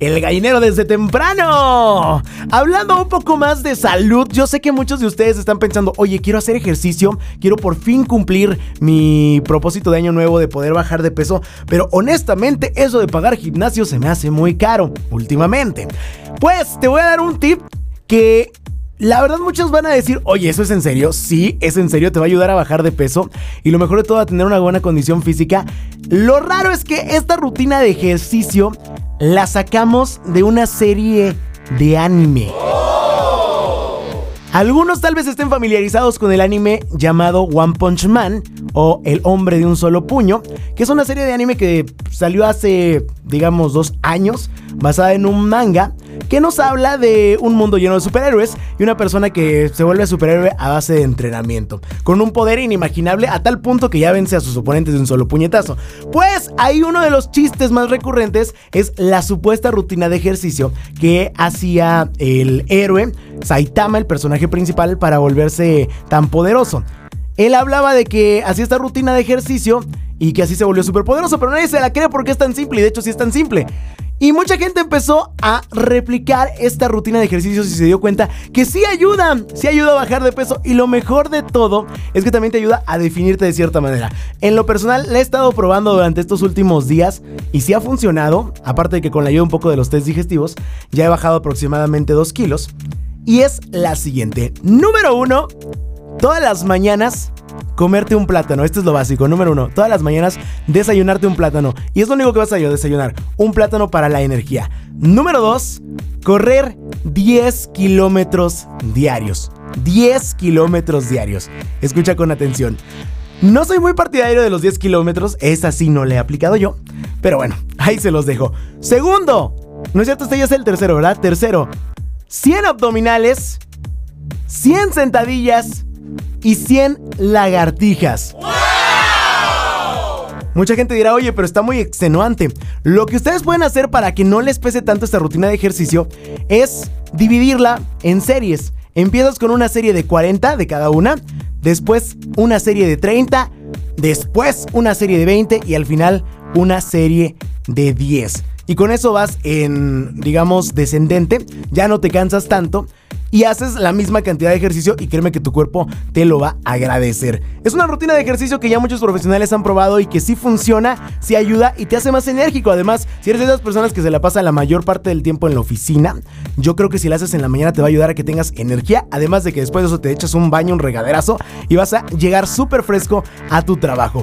El gallinero desde temprano. Hablando un poco más de salud, yo sé que muchos de ustedes están pensando, oye, quiero hacer ejercicio, quiero por fin cumplir mi propósito de año nuevo de poder bajar de peso, pero honestamente eso de pagar gimnasio se me hace muy caro últimamente. Pues te voy a dar un tip que la verdad muchos van a decir, oye, ¿eso es en serio? Sí, es en serio, te va a ayudar a bajar de peso y lo mejor de todo a tener una buena condición física. Lo raro es que esta rutina de ejercicio la sacamos de una serie de anime. Algunos tal vez estén familiarizados con el anime llamado One Punch Man o El hombre de un solo puño, que es una serie de anime que salió hace, digamos, dos años, basada en un manga que nos habla de un mundo lleno de superhéroes y una persona que se vuelve superhéroe a base de entrenamiento, con un poder inimaginable a tal punto que ya vence a sus oponentes de un solo puñetazo. Pues ahí uno de los chistes más recurrentes es la supuesta rutina de ejercicio que hacía el héroe Saitama, el personaje principal, para volverse tan poderoso. Él hablaba de que hacía esta rutina de ejercicio y que así se volvió súper poderoso, pero nadie se la cree porque es tan simple y de hecho sí es tan simple. Y mucha gente empezó a replicar esta rutina de ejercicios y se dio cuenta que sí ayuda, sí ayuda a bajar de peso y lo mejor de todo es que también te ayuda a definirte de cierta manera. En lo personal la he estado probando durante estos últimos días y sí ha funcionado, aparte de que con la ayuda un poco de los test digestivos ya he bajado aproximadamente 2 kilos. Y es la siguiente. Número 1, todas las mañanas comerte un plátano. Esto es lo básico. Número uno, todas las mañanas desayunarte un plátano. Y es lo único que vas a desayunar. Un plátano para la energía. Número dos, correr 10 kilómetros diarios. 10 kilómetros diarios. Escucha con atención. No soy muy partidario de los 10 kilómetros. Esa sí no le he aplicado yo. Pero bueno, ahí se los dejo. Segundo. No es cierto, este ya es el tercero, ¿verdad? Tercero. 100 abdominales. 100 sentadillas y 100 lagartijas. Mucha gente dirá, oye, pero está muy extenuante. Lo que ustedes pueden hacer para que no les pese tanto esta rutina de ejercicio es dividirla en series. Empiezas con una serie de 40 de cada una, después una serie de 30, después una serie de 20 y al final una serie de 10. Y con eso vas en, digamos, descendente, ya no te cansas tanto y haces la misma cantidad de ejercicio y créeme que tu cuerpo te lo va a agradecer. Es una rutina de ejercicio que ya muchos profesionales han probado y que sí funciona, sí ayuda y te hace más enérgico. Además, si eres de esas personas que se la pasa la mayor parte del tiempo en la oficina, yo creo que si la haces en la mañana te va a ayudar a que tengas energía, además de que después de eso te echas un baño, un regaderazo y vas a llegar súper fresco a tu trabajo.